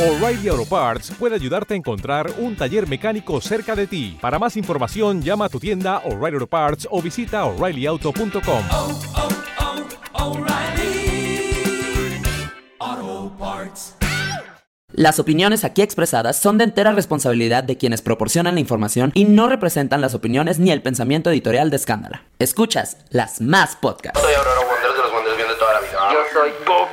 O'Reilly Auto Parts puede ayudarte a encontrar un taller mecánico cerca de ti. Para más información, llama a tu tienda O'Reilly Auto Parts o visita oreillyauto.com. oh, oh, Parts. Las opiniones aquí expresadas son de entera responsabilidad de quienes proporcionan la información y no representan las opiniones ni el pensamiento editorial de Escándala. Escuchas las más podcast. Soy Aurora Wonders de los Wonders bien de toda la vida. Yo soy Coco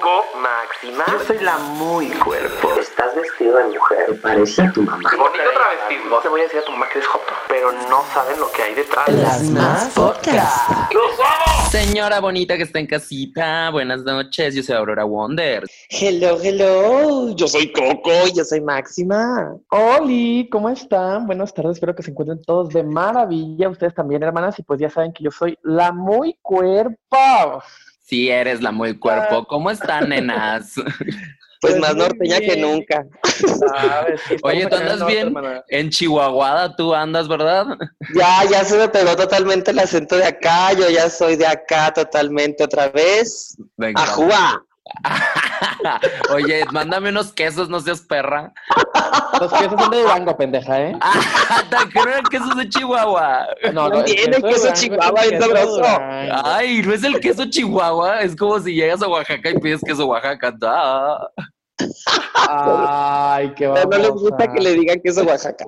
Yo soy la muy cuerpo. Estás vestido de mujer. Parece a tu mamá. Bonito travestismo. Te voy a decir a tu mamá que eres joto, pero no saben lo que hay detrás. Las más podcast. ¡Los amo! Señora bonita que está en casita, buenas noches. Yo soy Aurora Wonders. Hello, hello. Yo soy Coco. Yo soy Máxima. Oli, ¿cómo están? Buenas tardes, espero que se encuentren todos de maravilla. Ustedes también, hermanas, y pues ya saben que yo soy la muy cuerpo. Sí, eres la muy cuerpo. ¿Cómo están, nenas? Pues, Pues más norteña que nunca. Sabes, Oye, ¿tú andas norte, bien? hermana. En Chihuahua tú andas, ¿verdad? Ya, ya se me pegó totalmente el acento de acá. Yo ya soy de acá totalmente otra vez. Venga. ¡Ajúa! Oye, mándame unos quesos, no seas perra. Los quesos son de Durango, pendeja, ¿eh? Te creo que eso es de Chihuahua. No, No tiene el queso Durango Chihuahua, es queso sabroso. Ay, no es el queso Chihuahua, es como si llegas a Oaxaca y pides queso Oaxaca. Da. Ay, qué Pero no les babosa. gusta que le digan que es de Oaxaca.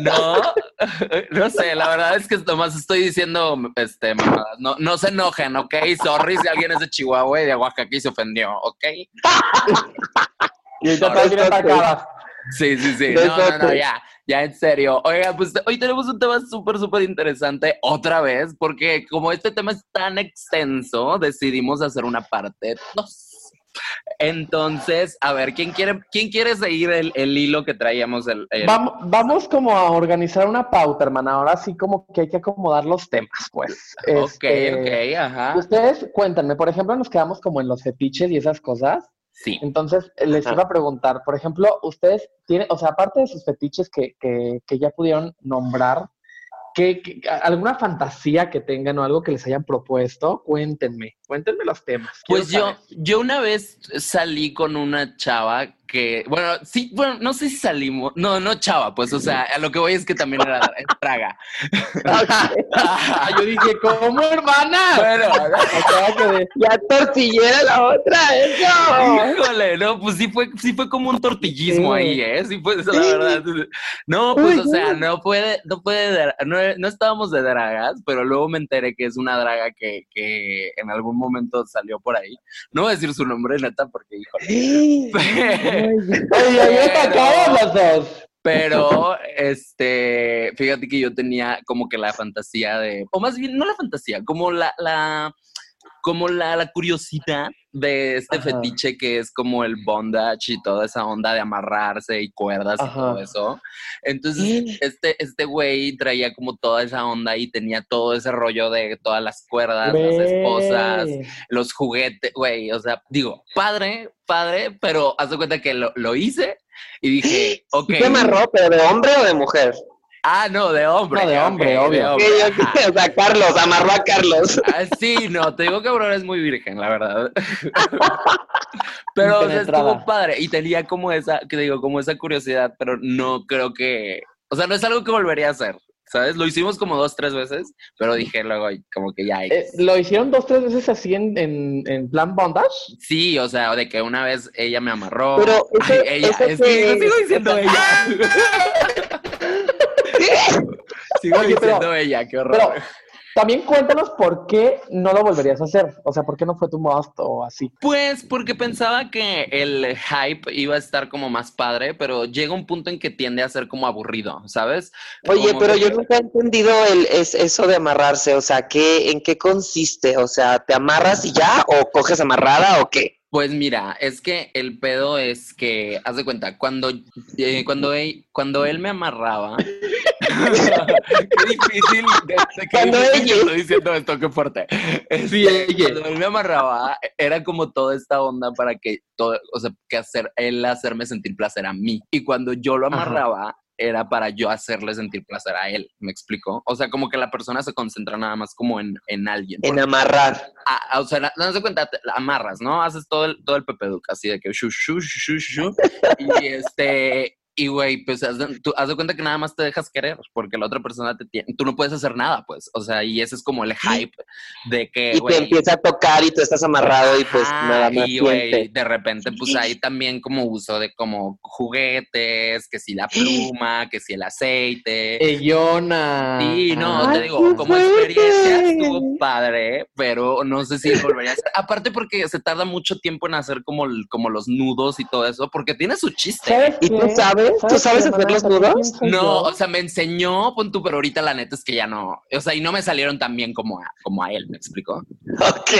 No, no sé, la verdad es que nomás estoy diciendo, este. No, no se enojen, ¿ok? Sorry si alguien es de Chihuahua y de Oaxaca y se ofendió, ¿ok? Y ahorita. Sí, sí, sí. No No, no, ya, ya en serio. Oiga, pues hoy tenemos un tema súper, súper interesante otra vez, porque como este tema es tan extenso, decidimos hacer una parte dos. Entonces, a ver, ¿quién quiere, quién quiere seguir el, el hilo que traíamos? El, el- Vamos, vamos como a organizar una pauta, hermana. Ahora sí como que hay que acomodar los temas, pues. Ok, Este, ok, ajá. Ustedes cuéntenme, por ejemplo, nos quedamos como en los fetiches y esas cosas. Sí. Entonces, les Ajá. iba a preguntar, por ejemplo, ustedes tienen, o sea, aparte de sus fetiches que, que, que ya pudieron nombrar, ¿qué, qué- ¿alguna fantasía que tengan o algo que les hayan propuesto? Cuéntenme, cuéntenme los temas. quiero Pues yo, saber. yo una vez salí con una chava que, bueno, sí, bueno, no sé si salimos, no, no chava, pues, o sea, a lo que voy es que también era traga. Yo dije, ¿cómo, hermana? bueno, O sea, que tortillera la otra, eso. híjole, no, pues sí fue, sí fue como un tortillismo Sí. ahí, ¿eh? Sí fue, eso, la verdad. No, pues, o sea, no puede, no puede, no, no estábamos de dragas, pero luego me enteré que es una draga que, que en algún momento salió por ahí. No voy a decir su nombre, neta, porque, híjole. Oye, los dos. Pero, este, fíjate que yo tenía como que la fantasía de, o más bien, no la fantasía, como la, la, como la, la curiosidad de este Ajá. fetiche que es como el bondage y toda esa onda de amarrarse y cuerdas y Ajá. todo eso. Entonces, este, este güey traía como toda esa onda y tenía todo ese rollo de todas las cuerdas, las esposas, los juguetes, güey, o sea, digo, padre, padre, pero haz de cuenta que lo, lo hice y dije, ok. ¿Qué amarró, pero de hombre o de mujer? Ah, no, de hombre. No, de hombre, obvio. Ok, ok, ajá. O sea, Carlos, amarró a Carlos. Ah, sí, no, te digo que Aurora es muy virgen, la verdad. pero o sea, estuvo padre y tenía como esa, que digo, como esa curiosidad, pero no creo que, o sea, no es algo que volvería a hacer, ¿sabes? Lo hicimos como dos, tres veces, pero dije luego como que ya. Eh, ¿Lo hicieron dos, tres veces así en, en, en plan bondage? Sí, o sea, de que una vez ella me amarró. Pero Ay, ella, eso es que que- yo sigo diciendo ella. sigo Oye, pero- diciendo ella, qué horror. Pero también cuéntanos por qué no lo volverías a hacer. O sea, ¿por qué no fue tu must o así? Pues porque pensaba que el hype iba a estar como más padre, pero llega un punto en que tiende a ser como aburrido, ¿sabes? Oye, Como pero que- yo nunca he entendido el, es, eso de amarrarse. O sea, ¿qué, ¿en qué consiste? O sea, ¿te amarras y ya? ¿O coges amarrada o qué? Pues mira, es que el pedo es que, haz de cuenta, cuando, eh, cuando, él, cuando él me amarraba, qué difícil, de, Cuando que estoy diciendo esto, qué fuerte. Este, Cuando él me amarraba, era como toda esta onda para que, todo, o sea, que hacer, él hacerme sentir placer a mí. Y cuando yo lo Ajá. Era para yo hacerle sentir placer a él, ¿me explico? O sea, como que la persona se concentra nada más como en, en alguien. En amarrar. Ah, ah, o sea, no se cuenta, te- amarras, ¿no? Haces todo el, todo el pepeduc, así de que shu, shu, shu, shu, shu, y este, y güey, pues haz de, tú, haz de cuenta que nada más te dejas querer, porque la otra persona te tiene, tú no puedes hacer nada, pues, o sea, y ese es como el hype de que, Y te güey, empieza a tocar y tú estás amarrado y pues Ajá, nada más y güey, de repente, pues hay también como uso de como juguetes, que si la pluma, que si el aceite. Ellona. Sí, no, Ay, te digo, como experiencia estuvo padre, pero no sé si volvería a hacer. Aparte porque se tarda mucho tiempo en hacer como, el- como los nudos y todo eso, porque tiene su chiste. ¿Sabes ¿Y tú qué? Sabes? ¿Tú sabes hacer los nudos? No, o sea, me enseñó, pon tú, pero ahorita la neta es que ya no. O sea, y no me salieron tan bien como a, como a él, ¿me explicó? Ok.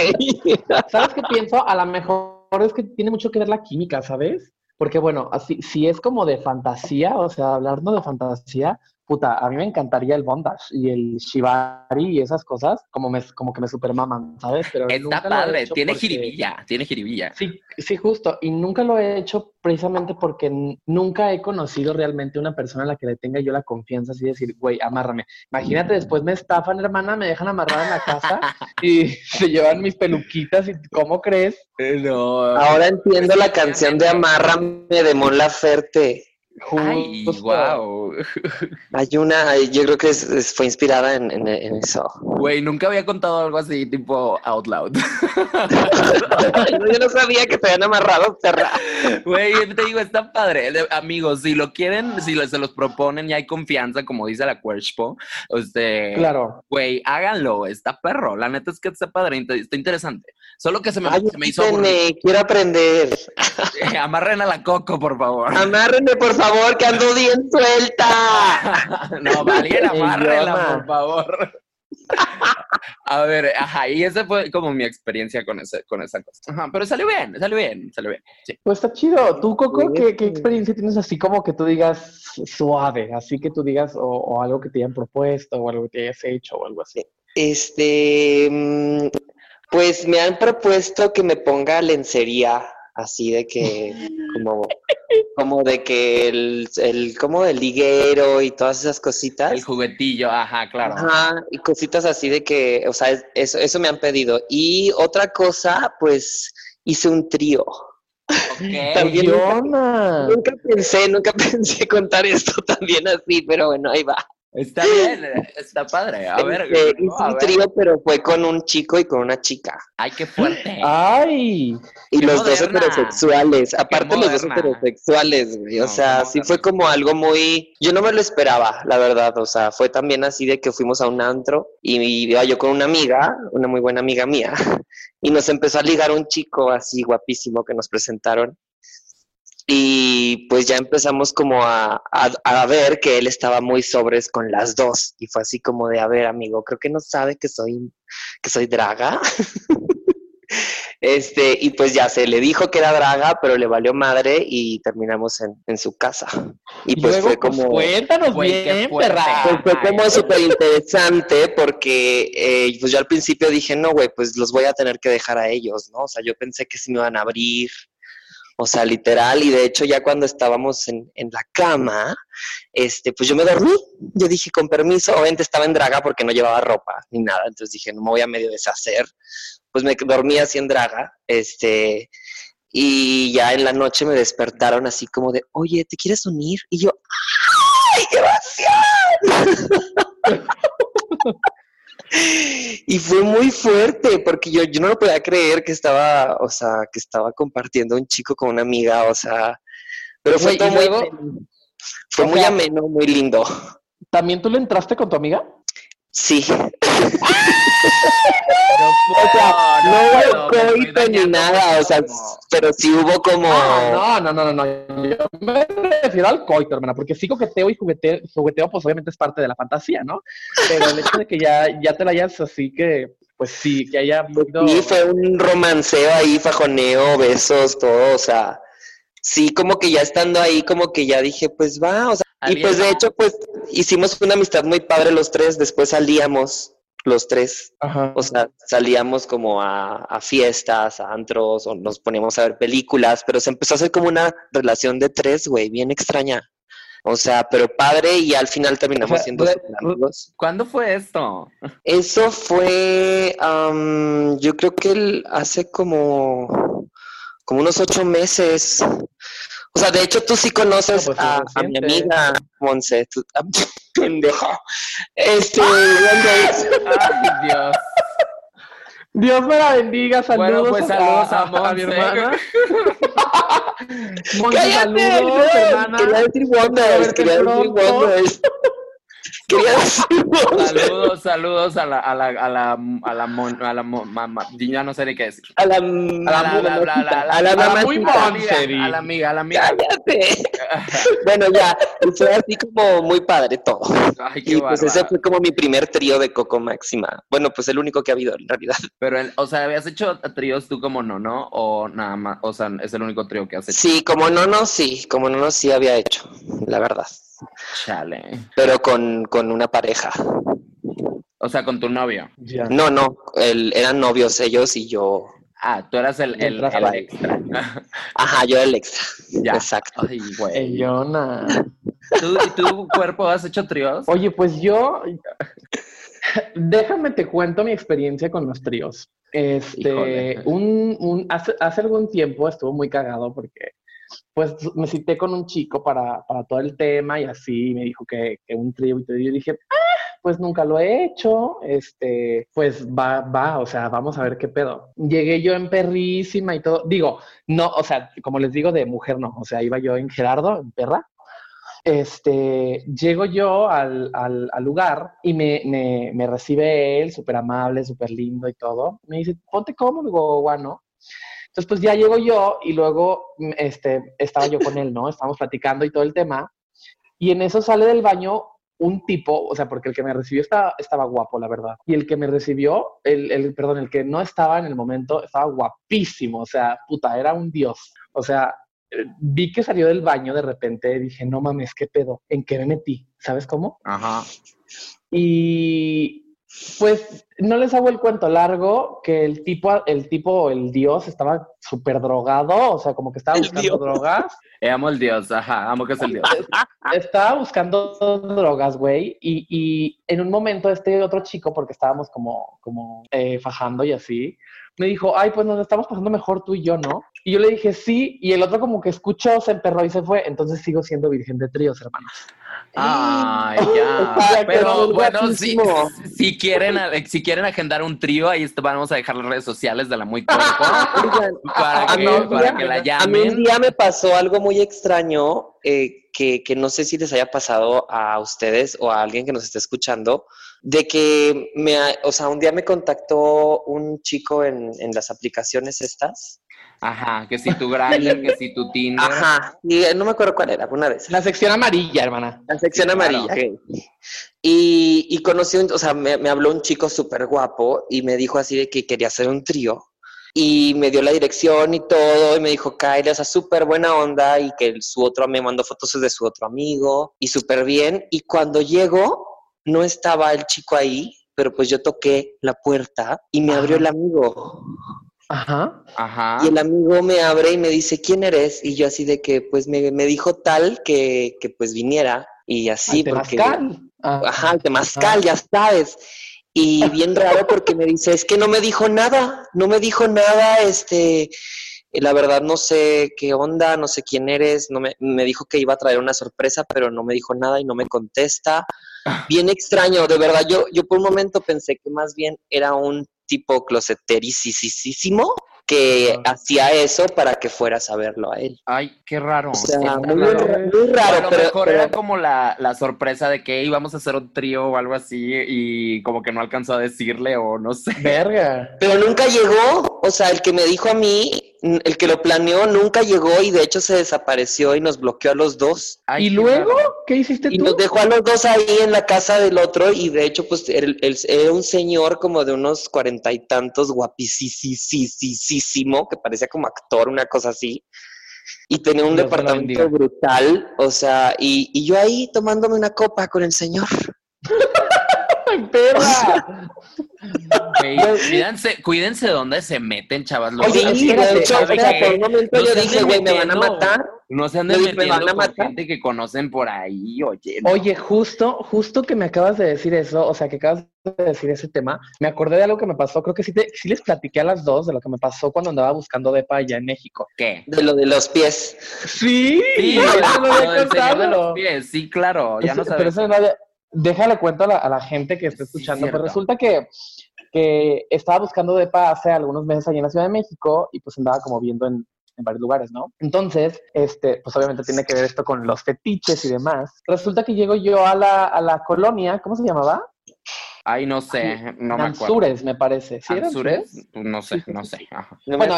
¿Sabes qué pienso? A lo mejor es que tiene mucho que ver la química, ¿sabes? Porque bueno, así, si es como de fantasía, o sea, hablando de fantasía, puta, a mí me encantaría el bondage y el shibari y esas cosas, como me, como que me supermaman, ¿sabes? Pero Está nunca lo he padre, hecho tiene porque- jiribilla, tiene jiribilla. Sí, sí, justo. Y nunca lo he hecho precisamente porque nunca he conocido realmente una persona a la que le tenga yo la confianza así de decir, güey, amárrame. Imagínate, después me estafan, hermana, me dejan amarrada en la casa y se llevan mis peluquitas y ¿cómo crees? No. Ahora entiendo la canción de Amárrame de Mon Laferte. Ay, wow. Hay una, yo creo que es- es- fue inspirada en, en- en eso. Güey, nunca había contado algo así, tipo out loud. yo no sabía que te habían amarrado, perra. Güey, te digo, está padre. Amigos, si lo quieren, si lo- se los proponen y hay confianza, como dice la Quershpo, este, Claro. güey, háganlo, está perro. La neta es que está padre, está interesante. Solo que se me, Ay, se me hizo aburrido. quiero aprender. Amarren a la coco, por favor. Amárrenme, por favor, que ando bien suelta. no, amárrela, Idioma. por favor. A ver, ajá, y esa fue como mi experiencia con, ese, con esa cosa. Ajá, pero salió bien, salió bien, salió bien. Sí. Pues está chido. ¿Tú, Coco, Sí, qué, qué experiencia tienes así como que tú digas suave? Así que tú digas, o, o algo que te hayan propuesto, o algo que te hayas hecho, o algo así. Este, mm, pues me han propuesto que me ponga lencería, así de que, como, como de que el, el, como el liguero y todas esas cositas. El juguetillo, ajá, claro. Ajá, y cositas así de que, o sea, es- eso, eso me han pedido. Y otra cosa, pues hice un trío. Ok. También nunca, nunca pensé, nunca pensé contar esto también así, pero bueno, ahí va. Está bien, está padre. A ver, Este, no, hice a un ver. trío, pero fue con un chico y con una chica. Ay, qué fuerte. ¡Ay! Y Qué los dos heterosexuales, aparte los dos heterosexuales, güey. O sea, sí fue como algo muy... Yo no me lo esperaba, la verdad. O sea, fue también así de que fuimos a un antro y iba yo con una amiga, una muy buena amiga mía, y nos empezó a ligar un chico así guapísimo que nos presentaron. Y pues ya empezamos como a, a, a ver que él estaba muy sobres con las dos. Y fue así como de, a ver, amigo, creo que no sabe que soy, que soy draga. Este, y pues ya se le dijo que era draga, pero le valió madre y terminamos en, en su casa. Y Y pues luego, fue pues, como, cuéntanos Güey, qué bien, fuerte. perra. pues fue como súper interesante porque eh, pues yo al principio dije, no, güey, pues los voy a tener que dejar a ellos, ¿no? O sea, yo pensé que se me iban a abrir, o sea, literal, y de hecho ya cuando estábamos en, en la cama, este, pues yo me dormí, yo dije, con permiso, obviamente estaba en draga porque no llevaba ropa ni nada, entonces dije, no me voy a medio deshacer, pues me dormí así en draga, este, y ya en la noche me despertaron así como de, oye, ¿te quieres unir? Y yo, ¡ay, qué emoción! y fue muy fuerte porque yo, yo no lo podía creer que estaba, o sea, que estaba compartiendo un chico con una amiga, o sea, pero fue todo muy. Fue muy ameno, muy lindo. ¿También tú le entraste con tu amiga? Sí. O sea, no hubo coito ni nada, o sea, pero sí hubo como... Ah, no, no, no, no, no. Yo me refiero al coito, hermana, porque sí coqueteo y jugueteo, jugueteo, pues obviamente es parte de la fantasía, ¿no? Pero el hecho de que ya, ya te la hayas así que, pues sí, que haya habido... Sí, fue un romanceo ahí, fajoneo, besos, todo, o sea, sí, como que ya estando ahí, como que ya dije, pues va, o sea, y ¿Alguien pues de hecho, pues hicimos una amistad muy padre los tres, después salíamos los tres, Ajá. o sea, salíamos como a, a fiestas, a antros, o nos poníamos a ver películas, pero se empezó a hacer como una relación de tres, güey, bien extraña. O sea, pero padre y al final terminamos O sea, siendo amigos. ¿Cuándo fue esto? Eso fue, am, yo creo que el- hace como, como unos ocho meses. O sea, de hecho tú sí conoces No, pues, es a, a mi amiga Monse. tú- ah, pendejo. Este, Andrés. Ay, Dios. Dios me la bendiga, saludos, Bueno, pues, saludos a mi Monse. hermana. Monse, ¡Cállate! saludos, no, hermana. Quería decir Wonders, quería decir. Wonders. Quería. Saludos, saludos a la, a la, a la, a la, mon- a la, mamá. Ya no sé ni qué decir. A la, A la, a la, a muy di. a la amiga, a la amiga. Cállate. Bueno, ya, fue así como muy padre todo. Ay, qué Y pues ese fue como mi primer trío de Coco Máxima. Bueno, pues el único que ha habido en realidad. Pero, el- o sea, ¿habías hecho tríos tú como no, no? O nada más, o sea, es el único trío que has hecho. Sí, como no, no, sí, como no, no, sí había hecho, la verdad. Chale. Pero con, con una pareja. O sea, con tu novio. Ya. No, no, el- eran novios ellos y yo. Ah, tú eras el, el, extra. Ajá, yo era el extra. Ya. Exacto. Ay, güey. Ellona. ¿Tú, ¿Y tu cuerpo has hecho tríos? Oye, pues yo, déjame te cuento mi experiencia con los tríos. Este, Híjole. un, un, hace, hace algún tiempo estuvo muy cagado porque, pues, me cité con un chico para, para todo el tema y así, me dijo que, que un trío y todo. Yo dije, ah, pues nunca lo he hecho, este, pues va, va, o sea, vamos a ver qué pedo. Llegué yo en perrísima y todo, digo, no, o sea, como les digo, de mujer no, o sea, iba yo en Gerardo, en perra, este, llego yo al, al- lugar y me, me- me recibe él, súper amable, súper lindo y todo. Me dice, ponte cómodo, bueno. Entonces, pues ya llego yo y luego mm, este, estaba yo con él, ¿no? Estábamos platicando y todo el tema. Y en eso sale del baño un tipo, o sea, porque el que me recibió estaba, estaba guapo, la verdad. Y el que me recibió, el, el, perdón, el que no estaba en el momento, estaba guapísimo, o sea, puta, era un dios. O sea, eh, vi que salió del baño de repente, dije, no mames, ¿qué pedo? ¿En qué me metí? ¿Sabes cómo? Ajá. Y pues no les hago el cuento largo, que el tipo, el tipo, el dios estaba súper drogado, o sea, como que estaba buscando dios. drogas. Eh, amo el dios, ajá, amo que es el dios. Estaba buscando drogas, güey, y, y en un momento este otro chico, porque estábamos como, como eh, fajando y así, me dijo, ay, pues nos estamos pasando mejor tú y yo, ¿no? Y yo le dije, sí, y el otro como que escuchó, se emperró y se fue, entonces sigo siendo virgen de tríos, hermanos. Ay, ya. Pero bueno, si, si quieren si quieren agendar un trío, ahí vamos a dejar las redes sociales de la muy Oigan, para que, para que la A mí llamen. un día me pasó algo muy extraño eh, que, que no sé si les haya pasado a ustedes o a alguien que nos esté escuchando, de que me, ha- o sea, un día me contactó un chico en, en las aplicaciones estas. Ajá, que si tu Grindr, que si tu Tinder. Ajá, y eh, no me acuerdo cuál era, una esas. La sección amarilla, hermana. La sección Sí, claro. amarilla. Y, y conocí, un, o sea, me, me habló un chico súper guapo y me dijo así de que quería hacer un trío. Y me dio la dirección y todo, y me dijo, Kyle, o sea, súper buena onda, y que su otro, me mandó fotos de su otro amigo, y súper bien. Y cuando llego, no estaba el chico ahí, pero pues yo toqué la puerta y me abrió Ajá. el amigo. Ajá. Ajá. Y el amigo me abre y me dice, ¿quién eres? Y yo así de que, pues me, me dijo tal que, que pues viniera. Y así, porque... Ajá, el temazcal, ya sabes. Y bien raro porque me dice, es que no me dijo nada, no me dijo nada, este, eh, la verdad no sé qué onda, no sé quién eres, no me, me dijo que iba a traer una sorpresa, pero no me dijo nada y no me contesta. Bien extraño, de verdad, yo, yo por un momento pensé que más bien era un tipo closetericísimo que hacía eso para que fueras a verlo a él. Ay, qué raro. O sea, muy, raro. muy a lo pero, mejor pero- era como la, la sorpresa de que íbamos a hacer un trío o algo así y como que no alcanzó a decirle o no sé. Verga. Pero nunca llegó, o sea, el que me dijo a mí, el que lo planeó, nunca llegó y de hecho se desapareció y nos bloqueó a los dos. Ay, ¿Y qué luego raro. qué hiciste Y tú? nos dejó a los dos ahí en la casa del otro y de hecho, pues, el- el- era un señor como de unos cuarenta y tantos, guapísimo, que parecía como actor, una cosa así. Y tenía un Dios departamento brutal, o sea, y, y yo ahí tomándome una copa con el señor. ¡Ay, perra! Güey, cuídense, cuídense de dónde se meten, chavas. Los Oye, y de espérate, hecho, ¿sabe espérate, por un momento No yo se dije, güey, me van a matar. No se anden Yo dije, ¿me metiendo van a con matar? gente que conocen por ahí, oye. no. Oye, justo, justo que me acabas de decir eso, o sea, que acabas de decir ese tema, me acordé de algo que me pasó, creo que sí, te- sí les platiqué a las dos de lo que me pasó cuando andaba buscando depa allá en México. ¿Qué? De lo de los pies. Sí, Sí, lo de los pies, sí, claro, ya Ese- no pero sabes. eso no había- déjale cuento a la, a la gente que está escuchando. cierto. pues resulta que, que estaba buscando depa hace algunos meses allá en la Ciudad de México y pues andaba como viendo en, en varios lugares, ¿no? Entonces, este, pues obviamente tiene que ver esto con los fetiches y demás. Resulta que llego yo a la, a la colonia, ¿cómo se llamaba? Ay, no sé, no me acuerdo. Anzures, me parece. ¿Sí. Pues no sé, no sé. Ajá. Bueno.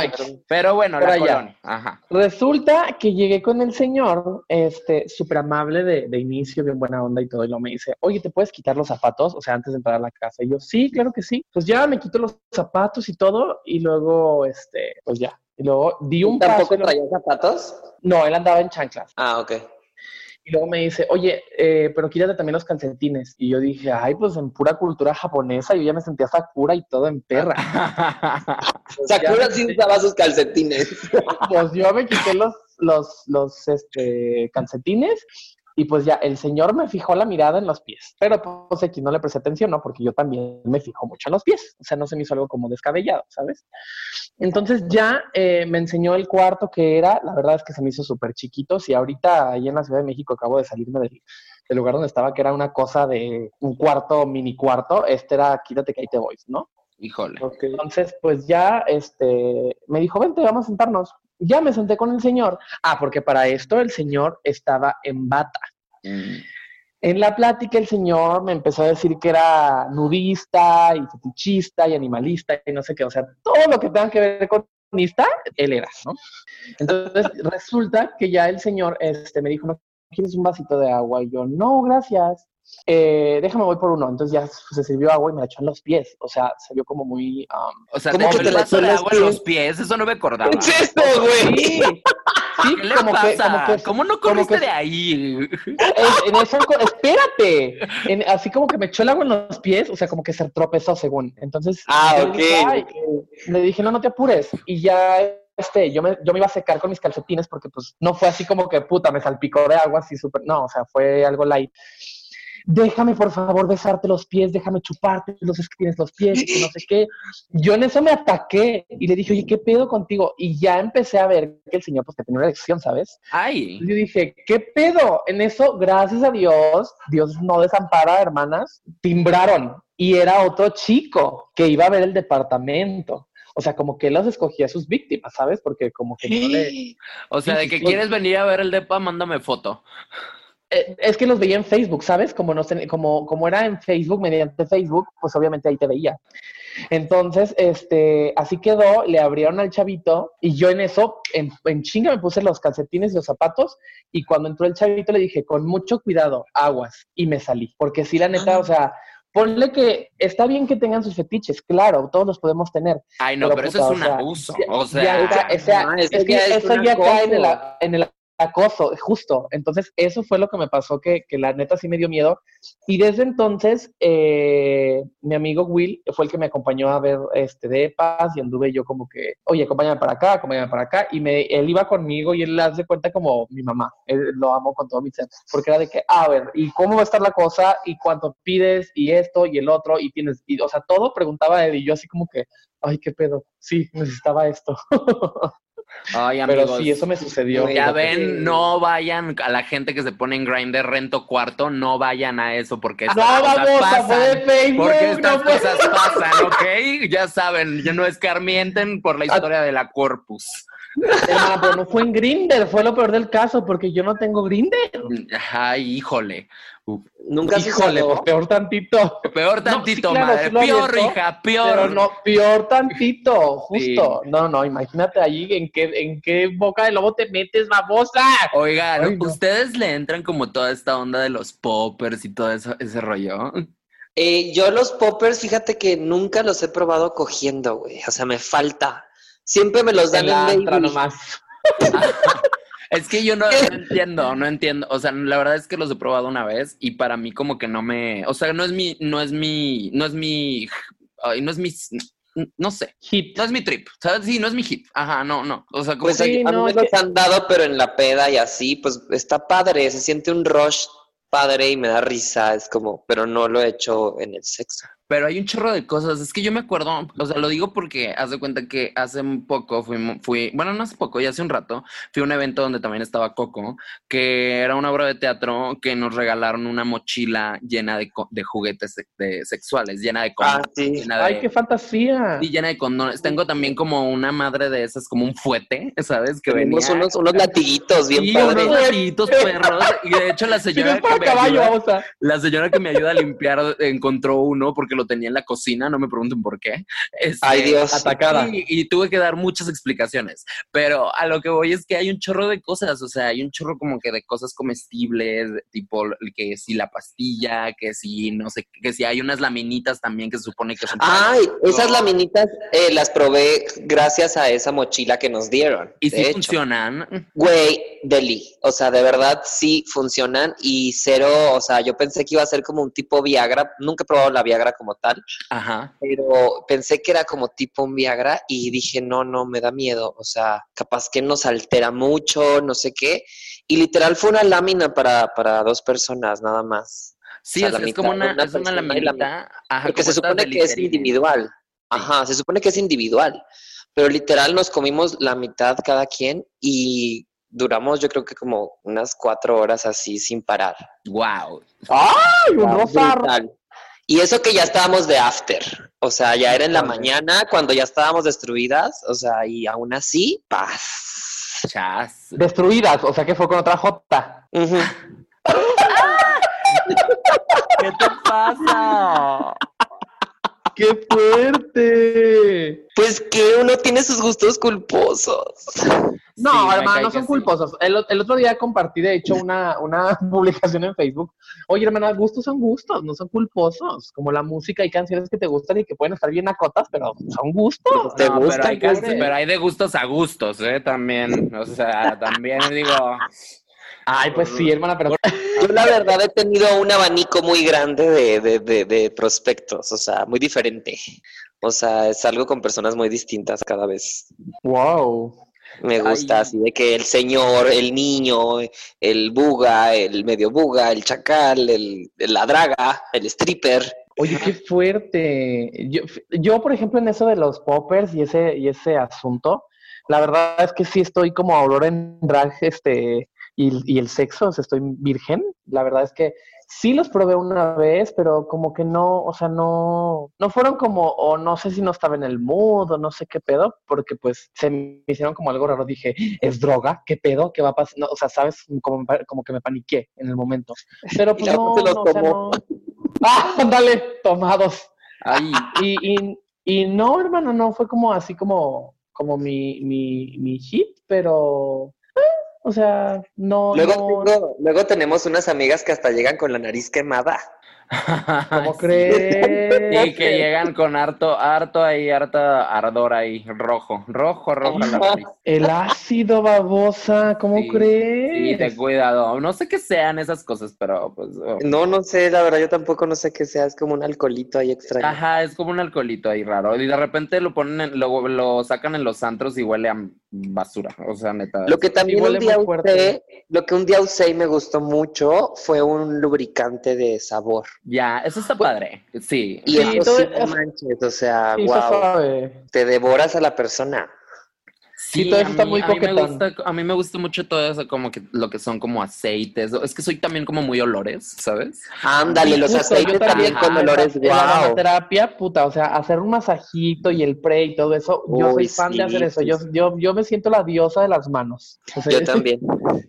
Pero bueno, la colonia. Ajá. Resulta que llegué con el señor, este, súper amable de, de inicio, bien buena onda y todo, y luego me dice, oye, ¿te puedes quitar los zapatos? O sea, antes de entrar a la casa. Y yo, sí, claro que sí. Pues ya me quito los zapatos y todo, y luego, este, pues ya. Y luego di un paso. ¿Tampoco y luego- traían zapatos? No, él andaba en chanclas. Ah, ok. Y luego me dice, oye, eh, pero quítate también los calcetines. Y yo dije, ay, pues en pura cultura japonesa, yo ya me sentía Sakura y todo en perra. Pues Sakura sí usaba sus calcetines. pues yo me quité los, los, los este, calcetines y pues ya el señor me fijó la mirada en los pies. Pero pues aquí no le presté atención, ¿no? Porque yo también me fijo mucho en los pies. O sea, no se me hizo algo como descabellado, ¿sabes? Entonces ya eh, me enseñó el cuarto que era. La verdad es que se me hizo súper chiquito. Si ahorita ahí en la Ciudad de México acabo de salirme del, del lugar donde estaba, que era una cosa de un cuarto, mini cuarto, este era quítate que ahí te voy, ¿no? Híjole. Entonces, pues ya, este, me dijo, vente, vamos a sentarnos. Ya me senté con el señor. Ah, porque para esto el señor estaba en bata. Mm. En la plática el señor me empezó a decir que era nudista y fetichista y animalista y no sé qué. O sea, todo lo que tenga que ver con nudista, él era, ¿no? Entonces, resulta que ya el señor este, me dijo, ¿no quieres un vasito de agua? Y yo, no, gracias. Eh, déjame, voy por uno. Entonces ya se sirvió agua y me la echó en los pies. O sea, se vio como muy... um, O sea, ¿Cómo te que echó te el la echó agua en los pies. Eso no me acordaba. ¿Qué es esto, güey? Sí, sí, ¿Qué le como que, pasa? como que, ¿Cómo no como corriste que- de ahí? en, en eso, espérate, En- así como que me echó el agua en los pies, o sea, como que se tropezó según. Entonces, Ah, dije, ok. Le dije, no, no te apures. Y ya, este, yo me, yo me iba a secar con mis calcetines porque pues no fue así como que puta, me salpicó de agua así súper, no, o sea, fue algo light. Déjame por favor besarte los pies, déjame chuparte los es que tienes los pies, que no sé qué. Yo en eso me ataqué y le dije, oye, ¿qué pedo contigo? Y ya empecé a ver que el señor pues que tenía una erección, ¿sabes? Ay. Yo dije, ¿qué pedo? En eso, gracias a Dios, Dios no desampara, hermanas, timbraron y era otro chico que iba a ver el departamento. O sea, como que él los escogía a sus víctimas, ¿sabes? Porque como que no le... O sea, de que quieres venir a ver el depa, mándame foto. Eh, es que los veía en Facebook, ¿sabes? Como, no ten- como, como era en Facebook, mediante Facebook, pues obviamente ahí te veía. Entonces, este, así quedó, le abrieron al chavito y yo en eso, en, en chinga me puse los calcetines y los zapatos y cuando entró el chavito le dije, con mucho cuidado, aguas, y me salí. Porque sí, la neta, o sea, ponle que está bien que tengan sus fetiches, claro, todos los podemos tener. Ay, no, Pero, pero, eso es o un sea, abuso. O sea, ya está, o sea, no, eso es que es eso cae el, en el acoso, justo. Entonces, eso fue lo que me pasó, que, la neta sí me dio miedo. Y desde entonces, eh, mi amigo Will fue el que me acompañó a ver este de paz y anduve yo como que, oye, acompáñame para acá, acompáñame para acá. Y él iba conmigo y él hace cuenta como mi mamá. Él, lo amo con todo mi ser. Porque era de que, a ver, ¿y cómo va a estar la cosa? ¿Y cuánto pides? Y esto y el otro. Y tienes, y, o sea, todo preguntaba él y yo así como que, ay, qué pedo. Sí, necesitaba esto. ay, Pero amigos. sí, eso me sucedió. Ya ven, no vayan a la gente que se pone en Grindr rento cuarto, no vayan a eso porque No, estas cosas vamos, pasan. Facebook. Porque estas no cosas pasan, ¿ok? Ya saben, ya no escarmienten por la historia de la Corpus. Hermana, pero no fue en Grinder, fue lo peor del caso, porque yo no tengo Grinder. Ay, híjole. Nunca Híjole, pues peor tantito. Peor No, tantito, sí, claro, madre. sí lo peor, hija, peor. Pero no, peor tantito, justo. No, no, imagínate ahí en qué, en qué boca de lobo te metes, babosa. Oigan, Ay, no. ¿ustedes le entran como toda esta onda de los poppers y todo eso, ese rollo? Eh, yo los poppers, fíjate que nunca los he probado cogiendo, güey. O sea, me falta. Siempre me los dan En baby. nomás. Es que yo no, no entiendo, no entiendo. O sea, la verdad es que los he probado una vez y para mí como que no me, o sea, no es mi, no es mi, no es mi ay, no es mi, no sé, Hit. no es mi trip, ¿sabes? Sí, no es mi hit. Ajá, no, no. O sea, como Pues que- Sí, a, no, me los que- han dado, pero en la peda y así, pues está padre, se siente un rush padre y me da risa, es como, pero no lo he hecho en el sexo. Pero hay un chorro de cosas. Es que yo me acuerdo, o sea, lo digo porque haz de cuenta que hace un poco fui, fui, bueno, no hace poco, ya hace un rato, fui a un evento donde también estaba Coco, que era una obra de teatro que nos regalaron una mochila llena de, co- de juguetes de sexuales, llena de Ah, condones. sí. llena de- Ay, qué fantasía. y llena de condones. Tengo también como una madre de esas, como un fuete, ¿sabes? Que Tenemos venía. unos, unos latiguitos bien Sí, padres. unos gatititos perros. Y de hecho, la Si no señora que me caballo, ayuda- la señora que me ayuda a limpiar encontró uno porque lo tenía en la cocina, no me pregunten por qué. Este, Ay, Dios. Atacada. Y, y tuve que dar muchas explicaciones, pero a lo que voy es que hay un chorro de cosas, o sea, hay un chorro como que de cosas comestibles, tipo que si la pastilla, que si no sé, que si hay unas laminitas también que se supone que son... Ay, esas laminitas eh, las probé gracias a esa mochila que nos dieron. y si hecho. funcionan. Güey, Deli, o sea, de verdad sí funcionan y cero, o sea, yo pensé que iba a ser como un tipo Viagra, nunca he probado la Viagra como tal, Ajá. pero pensé que era como tipo un Viagra y dije, no, no, me da miedo, o sea, capaz que nos altera mucho, no sé qué, y literal fue una lámina para, para dos personas nada más, Sí, O sea, es, la es mitad como una, una es. Ajá, porque como se supone que es individual, ajá, se supone que es individual, pero literal nos comimos la mitad cada quien y duramos yo creo que como unas cuatro horas así sin parar. Wow. ¡Ay, un Ah, rosar! Y eso que ya estábamos de after, o sea, ya era en la mañana cuando ya estábamos destruidas, o sea, y aún así, paz. Chas. Destruidas, o sea que fue con otra J. ¿Qué te pasa? ¡Qué fuerte! Pues que uno tiene sus gustos culposos. No, Sí, hermano, no son sí. culposos. El, otro día compartí, de hecho, una, una publicación en Facebook. Oye, hermana, gustos son gustos, no son culposos. Como la música, hay canciones que te gustan y que pueden estar bien acotas, pero son gustos. ¿Te No, gusta, pero, hay, pero hay de gustos a gustos, ¿eh? También. O sea, también digo. Ay, pues sí, hermana, pero Yo la verdad he tenido un abanico muy grande de, de, de, de prospectos, o sea, muy diferente. O sea, es algo con personas muy distintas cada vez. wow. Me gusta Ay. así de que el señor, el niño, el buga, el medio buga, el chacal, el, la draga, el stripper. Oye, qué fuerte. Yo, yo, por ejemplo, en eso de los poppers y ese, y ese asunto, la verdad es que sí estoy como Aurora en drag, este, y, y el sexo, o sea, estoy virgen. La verdad es que sí los probé una vez, pero como que no, o sea, no, no fueron como, o no sé si no estaba en el mood, o no sé qué pedo, porque pues se me hicieron como algo raro. Dije, ¿es droga? ¿Qué pedo? ¿Qué va a pasar? No, o sea, sabes, como, como que me paniqué en el momento. Pero pues no, se los no, o sea, tomó. no. ¡Ah, ándale! Tomados. Ay, Y, y, y no, hermano, no fue como así como, como mi, mi, mi hit, pero, o sea, no, Luego, no, tengo- luego tenemos unas amigas que hasta llegan con la nariz quemada. ¿cómo Sí. crees? Y que llegan con harto, harto ahí, harta ardor ahí, rojo, rojo, rojo la nariz. El ácido babosa, ¿cómo Sí, Sí, crees? ten cuidado. No sé qué sean esas cosas, pero pues. oh. No, no sé, la verdad, yo tampoco no sé qué sea, es como un alcoholito ahí extraño. Ajá, es como un alcoholito ahí raro. Y de repente lo ponen, en- lo, lo sacan en los antros y huele a basura. O sea, neta. Lo que también un día usé, lo que un día usé y me gustó mucho fue un lubricante de sabor. Ya, eso está padre. Sí. Y Sí, eso sí, no manches, o sea, Sí, wow, te devoras a la persona. Sí, todo eso está muy a mí, me coquetón. gusta, a mí me gusta mucho todo eso, como que lo que son como aceites. Es que soy también como muy olores, ¿sabes? Ándale, Sí, los justo, aceites yo también con Ah, olores, En la aromaterapia, puta, o sea, hacer un masajito y el pre y todo eso, yo soy fan sí, de hacer eso. Yo, yo, yo me siento la diosa de las manos. O sea, Yo también.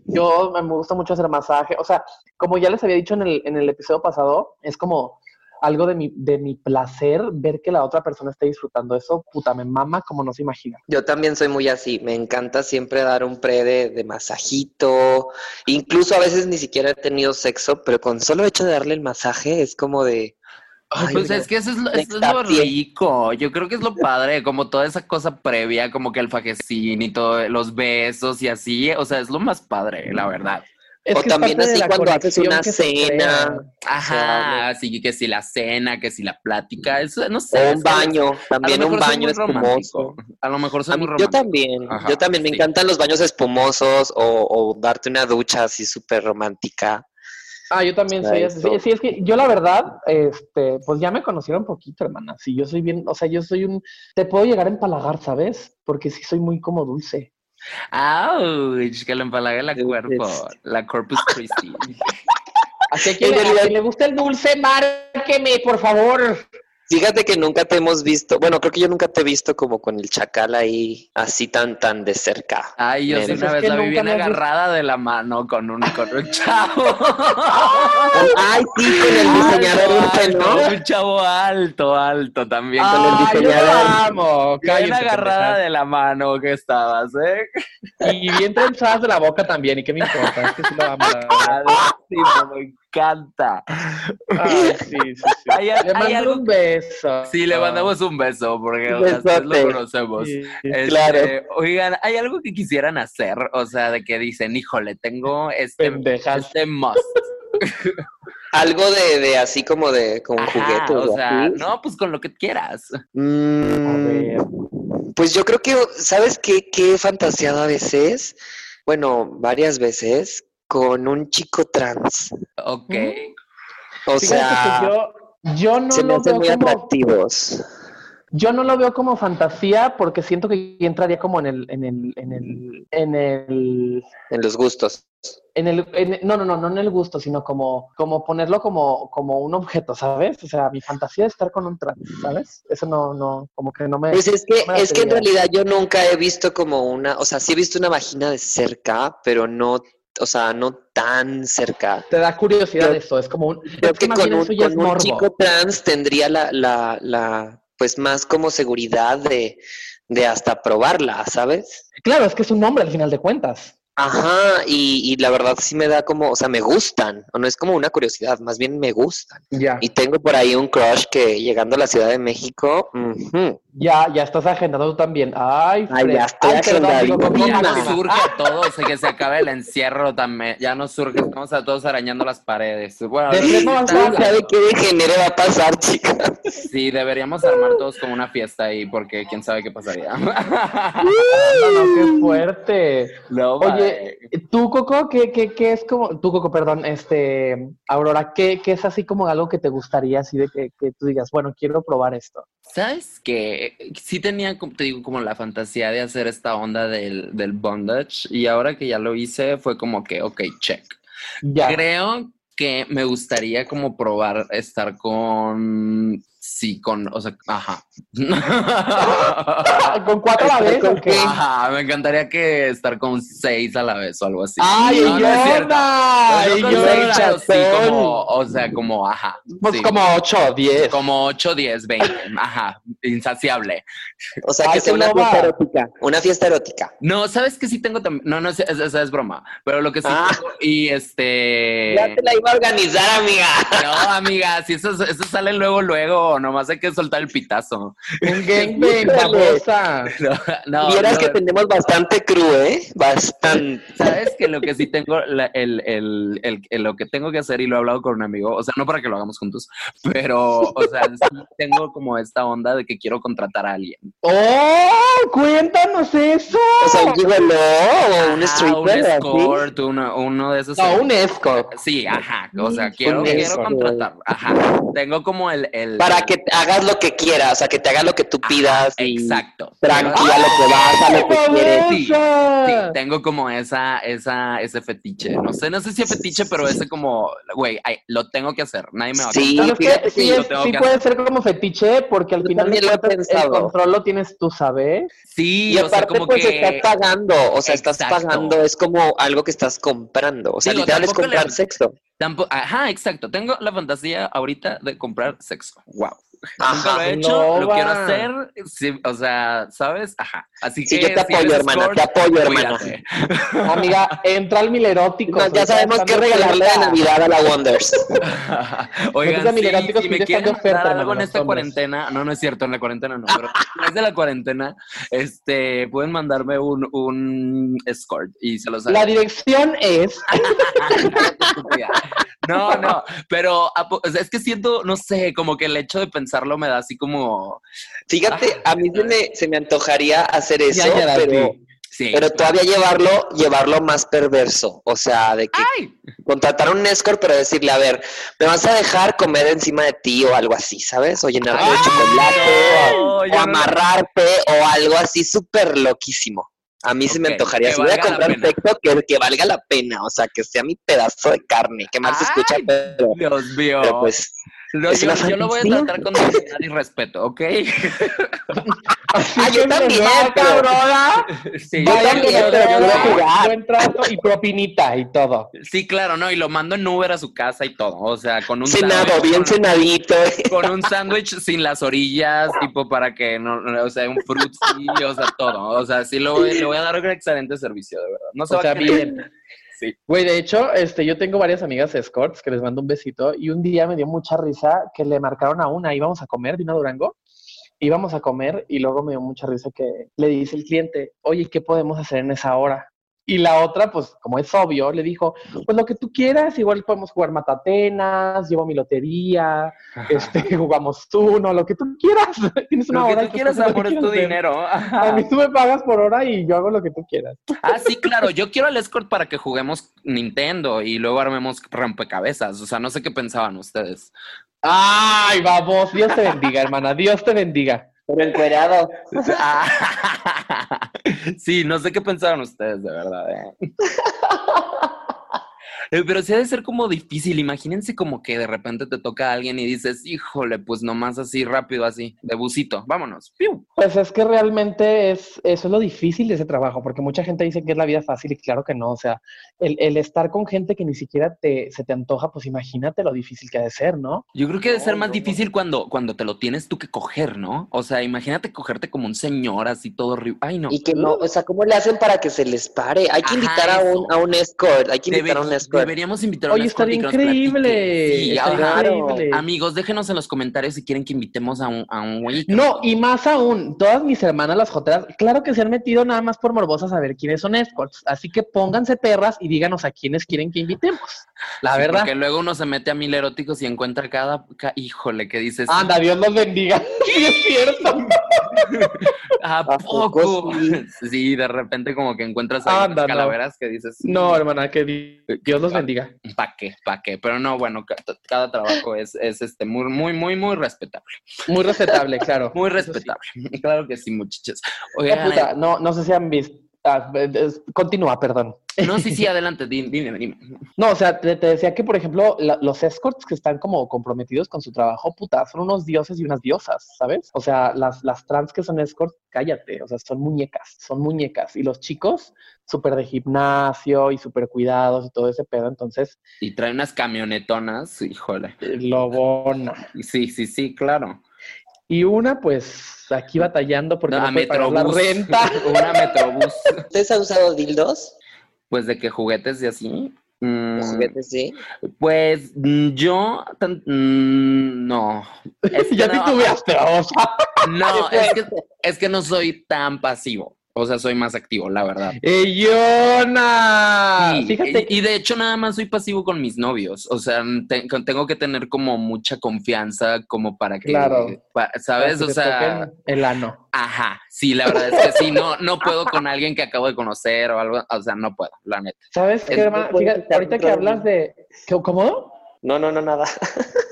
Yo me gusta mucho hacer masaje. O sea, como ya les había dicho en el, en el episodio pasado, es como algo de mi, de mi placer ver que la otra persona esté disfrutando eso. Puta, me mama como no se imagina. Yo también soy muy así, me encanta siempre dar un pre de, de masajito, incluso a veces ni siquiera he tenido sexo, pero con solo hecho de darle el masaje es como de... ay, pues es que eso es, lo, me eso es lo extasié. rico. Yo creo que es lo padre, como toda esa cosa previa, como que el fajecín y todo, los besos y así. O sea, es lo más padre, la verdad. Es O que es también así la cuando haces una cena. Ajá, así que si la cena, que si la plática, eso no sé. O un baño, también un baño espumoso. A lo mejor soy A muy mí- yo también, Ajá, yo también me encantan los baños espumosos o, o darte una ducha así súper romántica. Ah, yo también soy así. Sí, sí, es que yo la verdad, este, pues ya me conocieron un poquito, hermana. Sí, yo soy bien, o sea, yo soy un, te puedo llegar a empalagar, ¿sabes? Porque sí soy muy como dulce. ¡Auch! Que le empalague la Entonces- cuerpo, la Corpus Christi. Así que a quien le gusta el dulce, márqueme, por favor. Fíjate que nunca te hemos visto, bueno, creo que yo nunca te he visto como con el chacal ahí, así tan, tan de cerca. Ay, yo sí una vez la vi bien agarrada de la mano con un, con un chavo. Ay, sí, con el diseñador Alto, alto, Un chavo alto, alto también. con el el Ay, yo diseñador. amo. Bien agarrada de la mano que estabas, ¿eh? Y bien trenzadas de la boca también. ¿Y qué me importa? Es que sí lo amo. la verdad. Sí, me encanta. Ay, sí, sí, sí. Hay- Le mando un beso. Sí, le mandamos un beso porque o sea, lo conocemos. Sí. Este, Claro. Oigan, ¿hay algo que quisieran hacer? O sea, de que dicen, híjole, tengo este, Pendejas. este must. Algo de, de así como de con Ajá, juguetes. o sea, así. no, pues con lo que quieras. Mm, A ver. Pues yo creo que, ¿sabes qué, qué he fantaseado a veces? Bueno, varias veces con un chico trans. Ok. O Fíjate sea, que yo, yo no se me lo hacen veo muy como atractivos. Yo no lo veo como fantasía porque siento que entraría como en el, en el, en el, en el, En los gustos. en el, en- no, no, no, no en el gusto, sino como, como ponerlo como, como un objeto, ¿sabes? O sea, mi fantasía es estar con un trans, ¿sabes? Eso no, no, como que no me. Pues es que, no es que en realidad yo nunca he visto como una, o sea, sí he visto una vagina de cerca, pero no, o sea, no tan cerca. Te da curiosidad Yo- eso, es como un. Creo es que más con un, con un morbo. chico trans tendría la, la, la, pues más como seguridad de, de hasta probarla, ¿sabes? Claro, es que es un hombre al final de cuentas. Ajá, y, y la verdad sí me da como, o sea, me gustan, o no es como una curiosidad, más bien me gustan. Ya. Y tengo por ahí un crush que llegando a la Ciudad de México, ujú, Ya, ya estás agendado tú también. Ay, Ay, ya estoy Ay, con Ya nos surge a todos, que se acabe el encierro también. Ya nos surge, estamos a todos arañando las paredes. Bueno, De Fred no vas a ¿quién hablar. sabe qué de género va a pasar, chicas? Sí, deberíamos armar todos como una fiesta ahí, porque quién sabe qué pasaría. No, no, qué fuerte. No, Oye, tú, Coco, ¿qué, qué, qué es como, tú, Coco, perdón, este, Aurora, ¿qué, qué es así como algo que te gustaría, así de que, que tú digas, bueno, quiero probar esto? ¿Sabes qué? Sí tenía, como te digo, como la fantasía de hacer esta onda del, del bondage y ahora que ya lo hice fue como que, ok, check. Ya. Creo que me gustaría como probar estar con, sí, con, o sea, ajá. ¿Con cuatro a la vez o qué? Ajá, me encantaría que estar con seis a la vez o algo así. ¡Ay, No, no ¡Ay, no seis, Yona! pero sí chatón. como, o sea, como, ajá. Pues sí. como ocho, diez. Como 8, 10, 20, ajá, insaciable. O sea, Ay, que sea una fiesta erótica, una fiesta erótica. No, ¿sabes que sí tengo también? No, no, esa es, es broma, pero lo que sí Ah. tengo, y este... Ya te la iba a organizar, amiga. No, amiga, si eso, eso sale luego, luego, nomás hay que soltar el pitazo. Un gangbang, babosa. No, no, Vieras no, que tenemos bastante crew, ¿eh? Bastante. ¿Sabes que lo que sí tengo, la- el, el, el- el- lo que tengo que hacer, y lo he hablado con un amigo, o sea, no para que lo hagamos juntos, pero, o sea, sí tengo como esta onda de que quiero contratar a alguien. ¡Oh! ¡Cuéntanos eso! O sea, un gigolo o un Ajá, un stripper, así. escort, uno, uno de esos. No, un escort. Sí, ajá, o sea, quiero, quiero escort. contratar, ajá. Tengo como el... el Para que te hagas lo que quieras, o sea, que te haga lo que tú pidas. y Exacto. Tranquila, lo que vas, a lo que ¡Qué quieres. Sí, tengo como esa, esa, ese fetiche. No sé, no sé si es fetiche, pero ese como, güey, lo tengo que hacer. Nadie me va a Sí, Sí, es- sí que puede hacer. ser como fetiche, porque al Yo final el control lo tienes tú, ¿sabes? Sí, Y o sea, aparte, como pues que. estás pagando, o sea, estás Exacto. pagando, es como algo que estás comprando, o sea, literal es comprar le- sexo. Tampo- ajá, exacto. Tengo la fantasía ahorita de comprar sexo. Wow. Nunca lo he Ajá. hecho, lo No quiero va. hacer, sí, o sea, ¿sabes? Ajá. Así Sí, que yo te si apoyo, eres hermana, escort, te apoyo, hermana. Amiga, entra al milerótico. No, ya sabemos qué regalarle de Navidad a la Wonders. Oigan, sí, si que me quieren oferta, mandar algo en esta hombres. cuarentena, no, no es cierto, en la cuarentena no, pero después de la cuarentena, este, pueden mandarme un, un escort y se los La dirección es. No, no, pero es que siento, no sé, como que el hecho de pensarlo me da así como... Fíjate, a mí se me, se me antojaría hacer eso, Ya, ya, pero, sí. Pero todavía llevarlo, llevarlo más perverso. O sea, de que ¡Ay! contratar a un escort, pero decirle, a ver, me vas a dejar comer encima de ti o algo así, ¿sabes? O llenarte de ¡Ay, chocolate no! o, o no- amarrarte o algo así súper loquísimo. A mí se me Ok, antojaría. Si voy a comprar pena. sexo, que, que valga la pena. O sea, que sea mi pedazo de carne. Que mal se escucha, pero, Dios mío. pero pues No, yo, yo lo voy a tratar con dignidad y respeto, ¿ok? Así Ah, yo también, cabrona. Sí, Yo también. Buen trato y propinita y todo. sí, claro, no, y lo mando en Uber a su casa y todo, o sea, con un cenado, sándwich, bien con- cenadito. con un sándwich sin las orillas, tipo para que no, o sea, un fruit sí, o sea, todo. O sea, sí lo voy, le voy a dar un excelente servicio, de verdad. No se O va sea, a bien. Sí. Güey, de hecho, este, yo tengo varias amigas escorts que les mando un besito y un día me dio mucha risa que le marcaron a una, íbamos a comer, vino a Durango, íbamos a comer y luego me dio mucha risa que le dice el cliente, oye, ¿qué podemos hacer en esa hora? Y la otra, pues como es obvio, le dijo, pues lo que tú quieras, igual podemos jugar matatenas, llevo mi lotería, este, jugamos tú, no, lo que tú quieras. Tienes una Lo que tú quieras, haces lo que amor, es tu hacer. dinero. A mí tú me pagas por hora y yo hago lo que tú quieras. Ah, sí, claro. Yo quiero el escort para que juguemos Nintendo y luego armemos rompecabezas. O sea, no sé qué pensaban ustedes. Ay, vamos, Dios te bendiga, hermana, Dios te bendiga. Pero encuerado. Ah, sí, no sé qué pensaron ustedes, de verdad. ¿eh? Eh, Pero sí ha de ser como difícil. Imagínense como que de repente te toca a alguien y dices, híjole, pues nomás así rápido, así, de busito, vámonos. ¡Piu! Pues es que realmente es, eso es lo difícil de ese trabajo, porque mucha gente dice que es la vida fácil y claro que no, o sea, el, el estar con gente que ni siquiera te, se te antoja, pues imagínate lo difícil que ha de ser, ¿no? Yo creo que debe ser No, más no. difícil cuando, cuando te lo tienes tú que coger, ¿no? O sea, imagínate cogerte como un señor así todo horrible. Ay, no. Y que no, o sea, ¿cómo le hacen para que se les pare? Hay que Ajá, invitar a un, a un escort, hay que invitar a un Debe- escort. deberíamos invitar a Oye, un escort estaría y que nos increíble. Sí, estaría ajá. increíble. Amigos, déjenos en los comentarios si quieren que invitemos a un, a un güey. No, y más aún, todas mis hermanas las joteras, claro que se han metido nada más por morbosas a ver quiénes son escorts, así que pónganse perras y díganos a quiénes quieren que invitemos, la Sí, verdad. Porque luego uno se mete a mil eróticos y encuentra cada, ca- híjole, que dices, Anda, Dios los bendiga. Sí, es cierto. ¿a ¿A poco? Sí, de repente como que encuentras ahí unas Anda, no. calaveras que dices, No, hermana, que di- Dios los bendiga. ¿pa' qué? ¿Pa' qué? Pero no, bueno, ca- cada, trabajo es, es este, muy, muy, muy, muy respetable. Muy respetable, claro. Muy sí. respetable. Claro que sí, muchachos. Eh, Oigan, puta, no, no sé si han visto. Ah, es- continúa, perdón. no, sí, sí, adelante, di- dime, dime. No, o sea, te, te decía que, por ejemplo, la- los escorts que están como comprometidos con su trabajo, puta, son unos dioses y unas diosas, ¿sabes? O sea, las, las trans que son escorts, cállate, o sea, son muñecas, son muñecas. Y los chicos, súper de gimnasio y súper cuidados y todo ese pedo, entonces, Y trae unas camionetonas, híjole. lobona. Sí, sí, sí, claro. Y una, pues, aquí batallando porque No, no, puede pagar la Metrobús. renta. Una Metrobús. ¿Ustedes han usado dildos? Pues de que juguetes y así. Mm, ¿O juguetes, sí? Pues mm, yo tan- mm, no. Es que ya no, titubeaste, vamos. No, es que, es que no soy tan pasivo. O sea, soy más activo, la verdad. ¡Yona! Sí, Ah, Fíjate, y, de hecho nada más soy pasivo con mis novios. O sea, te- tengo que tener como mucha confianza como para que, Claro. pa- ¿sabes? para que O sea, el ano. ajá, sí, la verdad es que sí, no, no puedo con alguien que acabo de conocer o algo, o sea, no puedo, la neta. ¿Sabes qué, Fíjate, quitar ahorita que hablas de... ¿Qué- ¿Cómo? No, no, no, nada.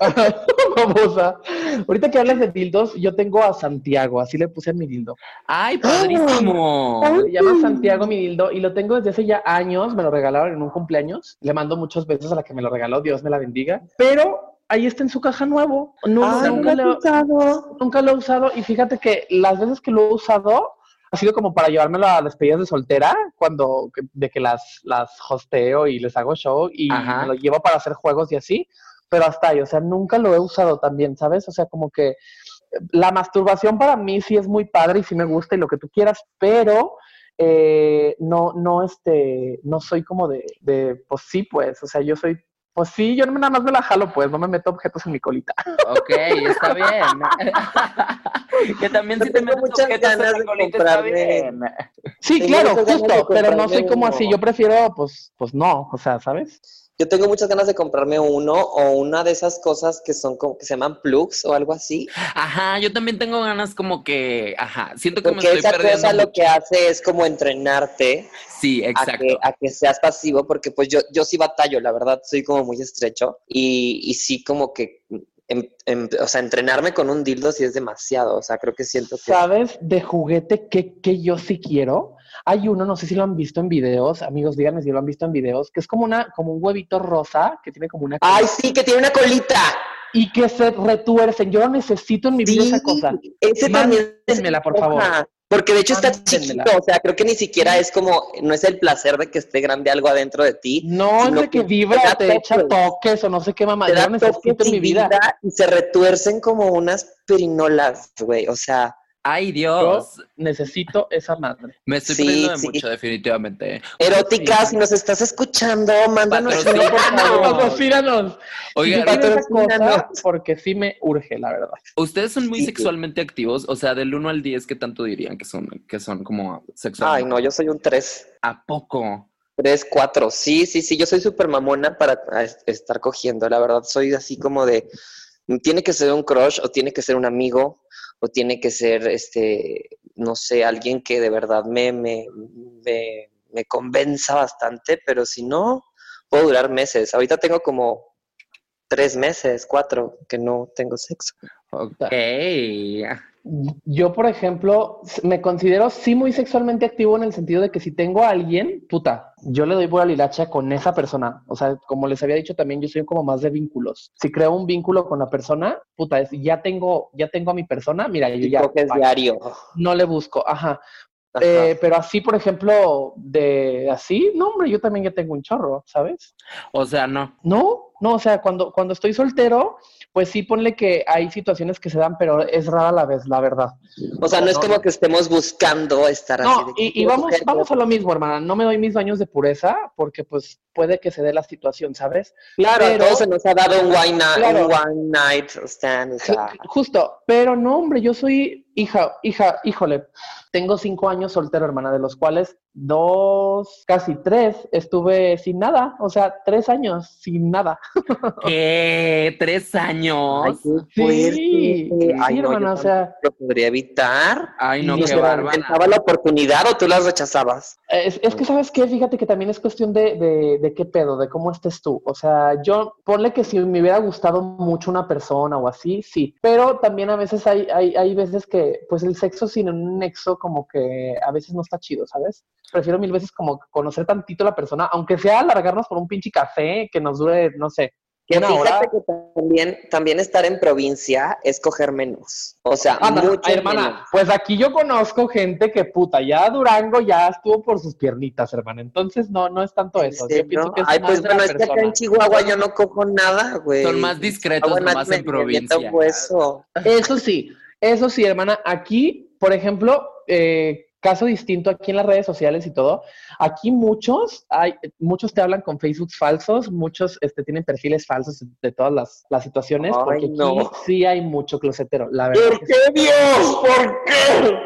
Babosa. Ahorita que hablas de dildos, yo tengo a Santiago, así le puse a mi dildo. ¡Ay, padrísimo! Se llama Santiago mi dildo y lo tengo desde hace ya años, me lo regalaron en un cumpleaños. Le mando muchos besos a la que me lo regaló, Dios me la bendiga. Pero ahí está en su caja nuevo. No, Ay, nunca, lo, usado. nunca lo he usado y fíjate que las veces que lo he usado ha sido como para llevármelo a las despedidas de soltera, cuando de que las, las hosteo y les hago show y Ajá. me lo llevo para hacer juegos y así. pero hasta ahí, o sea, nunca lo he usado también, ¿sabes? O sea, como que la masturbación para mí sí es muy padre y sí me gusta y lo que tú quieras, pero eh, no, no, este, no soy como de, de, pues sí, pues, o sea, yo soy, pues sí, yo nada más me la jalo, pues, no me meto objetos en mi colita. Ok, está bien. que también si te tengo metes muchas objetos en ganas la colita está bien. Sí, Tengo claro, justo, pero no soy como así, yo prefiero, pues, pues no, o sea, ¿sabes? Yo tengo muchas ganas de comprarme uno o una de esas cosas que son como que se llaman plugs o algo así. Ajá, yo también tengo ganas como que, ajá, siento que me Porque estoy esa perdiendo cosa lo que hace es como entrenarte Sí, a exacto. que, a que seas pasivo, porque pues yo, yo sí batallo, la verdad, soy como muy estrecho y, y sí como que, em- em- o sea, entrenarme con un dildo sí es demasiado, o sea, creo que siento que... ¿Sabes de juguete que, que yo sí quiero? Hay uno, no sé si lo han visto en videos, amigos, díganme si lo han visto en videos, que es como una, como un huevito rosa que tiene como una ¡Ay, sí, que tiene una colita! y que se retuercen. Yo lo necesito en mi vida Sí, esa cosa. ese también Mándenmela, por favor. Porque de hecho está chiquito, o sea, creo que ni siquiera es como, no es el placer de que esté grande algo adentro de ti. No, es de que que vibra, te te echa toques. o no sé qué mamá. Yo necesito en mi vida. y se retuercen como unas perinolas, güey, o sea, Ay, Yo Dios. necesito esa madre. Me estoy Sí, perdiendo de sí. mucho, definitivamente. erótica, si nos estás escuchando, mándanos Patrocínanos. Patrocínanos. Oigan, Yo patrocínanos. porque sí me urge, la verdad. ¿ustedes son muy Sí. sexualmente activos? O sea, del 1 al 10, ¿qué tanto dirían que son, que son como sexualmente? Ay, no, yo soy un 3. ¿A poco? 3, 4. Sí, sí, sí, yo soy súper mamona para estar cogiendo, la verdad, soy así como de, tiene que ser un crush o tiene que ser un amigo o tiene que ser, este, no sé, alguien que de verdad me, me, me, me convenza bastante, pero si no, puedo durar meses. Ahorita tengo como tres meses, cuatro, que no tengo sexo. Ok. Yo, por ejemplo, me considero sí muy sexualmente activo en el sentido de que si tengo a alguien, puta, yo le doy por lilacha con esa persona. O sea, como les había dicho también, yo soy como más de vínculos. Si creo un vínculo con la persona, puta, es, ya tengo, ya tengo a mi persona, mira, yo ya coges bye. diario. no le busco, ajá. Ajá. Eh, pero así, por ejemplo, de así, no, hombre, yo también ya tengo un chorro, ¿sabes? O sea, no. No, no, o sea, cuando, cuando estoy soltero, pues sí, ponle que hay situaciones que se dan, pero es rara la vez, la verdad. O sea, no es como que estemos buscando estar así. No, de que y, vamos, vamos a lo mismo, hermana. No me doy mis baños de pureza porque pues puede que se dé la situación, ¿sabes? Claro, Pero- a todos se nos ha dado un one night, Claro. un one night stand. O sea, Justo, pero no, hombre, yo soy hija, hija, híjole, tengo cinco años soltero, hermana, de los cuales dos, casi tres, estuve sin nada, o sea, tres años sin nada. ¿Qué? ¿Tres años? ay, qué Sí. Ay, sí, no, o sea, lo podría evitar. Ay, no, Y qué se bárbara. ¿Pensaba la oportunidad o tú las rechazabas? Es, es que, ¿sabes qué? Fíjate que también es cuestión de, de, de qué pedo, de cómo estés tú. O sea, yo, ponle que si me hubiera gustado mucho una persona o así, sí. Pero también a veces hay, hay, hay veces que, pues el sexo sin un nexo como que a veces no está chido, ¿sabes? Prefiero mil veces como conocer tantito a la persona, aunque sea alargarnos por un pinche café que nos dure, no sé, Que una fíjate hora. que también, también estar en provincia es coger menos. O sea, Anda, mucho ay, hermana, menos. pues aquí yo conozco gente que puta, ya Durango ya estuvo por sus piernitas, hermana. Entonces no, no es tanto ¿En eso. Yo pienso que es Ay, más pues bueno, es que acá en Chihuahua yo no cojo nada, güey. Son más discretos Chihuahua nomás nadie en provincia. Eso sí, eso sí, hermana. Aquí, por ejemplo, eh, caso distinto aquí en las redes sociales y todo, aquí muchos, hay, muchos te hablan con Facebook falsos, muchos este, tienen perfiles falsos de todas las, las situaciones, Ay, porque aquí sí hay mucho closetero, la verdad. ¿Por qué, Dios? ¿Por qué?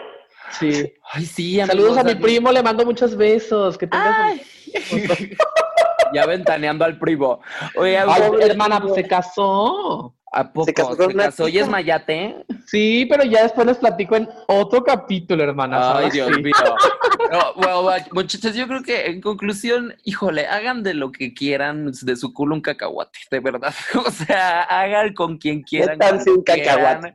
sí. Ay, sí, Saludos amigos, a mi primo, le mando muchos besos. Que tengas Ay. ya ventaneando al primo. Oye, Ay, hermana, pues se casó. ¿A poco? Se casó con una ¿Y es mayate? Sí, pero ya después les platico en otro capítulo, hermana. Ay, ¿sabes? Dios Sí. mío. No, bueno, bueno, muchachos, yo creo que en conclusión, híjole, hagan de lo que quieran, de su culo un cacahuate, de verdad. O sea, hagan con quien quieran. Un cacahuate. quieran,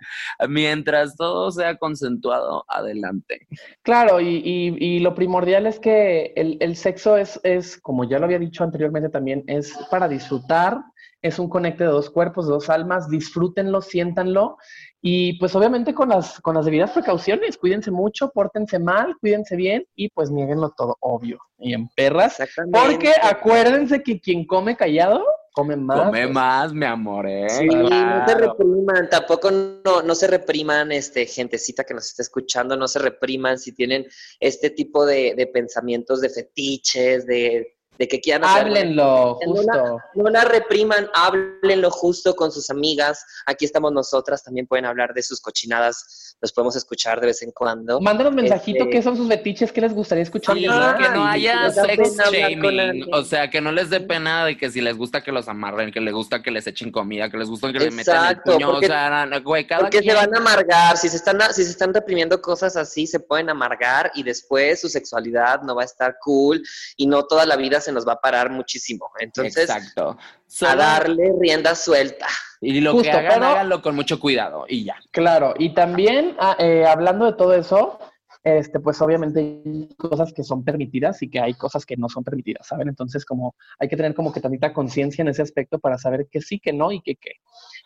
Mientras todo sea consensuado, adelante. Claro, y, y- y lo primordial es que el, el sexo es, es, como ya lo había dicho anteriormente también, es para disfrutar, es un conecte de dos cuerpos, de dos almas, disfrútenlo, siéntanlo y pues obviamente con las, con las debidas precauciones, cuídense mucho, pórtense mal, cuídense bien y pues nieguenlo todo, obvio, y en perras, Exactamente. porque acuérdense que quien come callado come más. Come más, mi amor, ¿eh? Sí, no se repriman, tampoco no, no se repriman, este, gentecita que nos está escuchando, no se repriman si tienen este tipo de, de pensamientos, de fetiches, de, de que quieran hacer. Háblenlo, No la- justo. No la repriman, háblenlo justo con sus amigas. Aquí estamos nosotras, también pueden hablar de sus cochinadas, los podemos escuchar de vez en cuando. Mándenos mensajito Este- qué son sus fetiches, qué les gustaría escuchar. Sí, que no haya sex shaming. O sea, que no les dé pena de que si les gusta que los amarren, que les gusta que les echen comida, que les gusta que les metan el puño. porque- o sea, no, güey, cada Porque quien. se van a amargar, si se, están, si se están reprimiendo cosas así, se pueden amargar y después su sexualidad no va a estar cool y no toda la vida se nos va a parar muchísimo. Entonces, Exacto. a Solo- darle rienda suelta. Y lo Justo, que hagan, pero- háganlo con mucho cuidado y ya. Claro, y también ah, eh, hablando de todo eso, este, pues obviamente hay cosas que son permitidas y que hay cosas que no son permitidas, ¿saben? Entonces, como hay que tener como que tantita conciencia en ese aspecto para saber que sí, que no y que qué.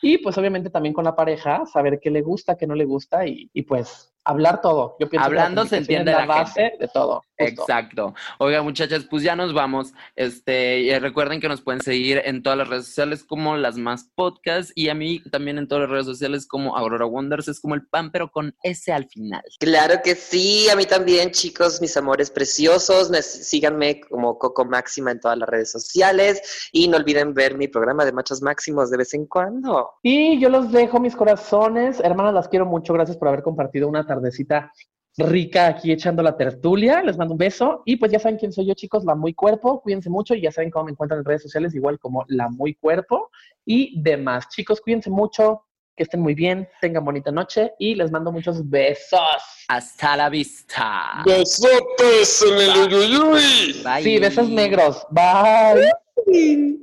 Y pues obviamente también con la pareja, saber qué le gusta, qué no le gusta y, y pues hablar todo. Yo pienso Hablando que se la entiende la la base gente. de todo. justo. Exacto. Oiga, muchachas, pues ya nos vamos. Este, y recuerden que nos pueden seguir en todas las redes sociales como las más podcast y a mí también en todas las redes sociales como Aurora Wonders, es como el pan, pero con S al final. Claro que sí, a mí también, chicos, mis amores preciosos. Me- síganme como Coco Máxima en todas las redes sociales y no olviden ver mi programa de Machos Máximos de vez en cuando. Y yo los dejo, mis corazones. Hermanas, las quiero mucho. Gracias por haber compartido una tardecita rica aquí echando la tertulia. Les mando un beso. Y pues ya saben quién soy yo, chicos, la muy cuerpo. Cuídense mucho y ya saben cómo me encuentran en redes sociales, igual como la muy cuerpo y demás. Chicos, cuídense mucho, que estén muy bien, tengan bonita noche y les mando muchos besos. Hasta la vista. Besotes en el uyuyuy. Bye. Sí, besos negros. Bye.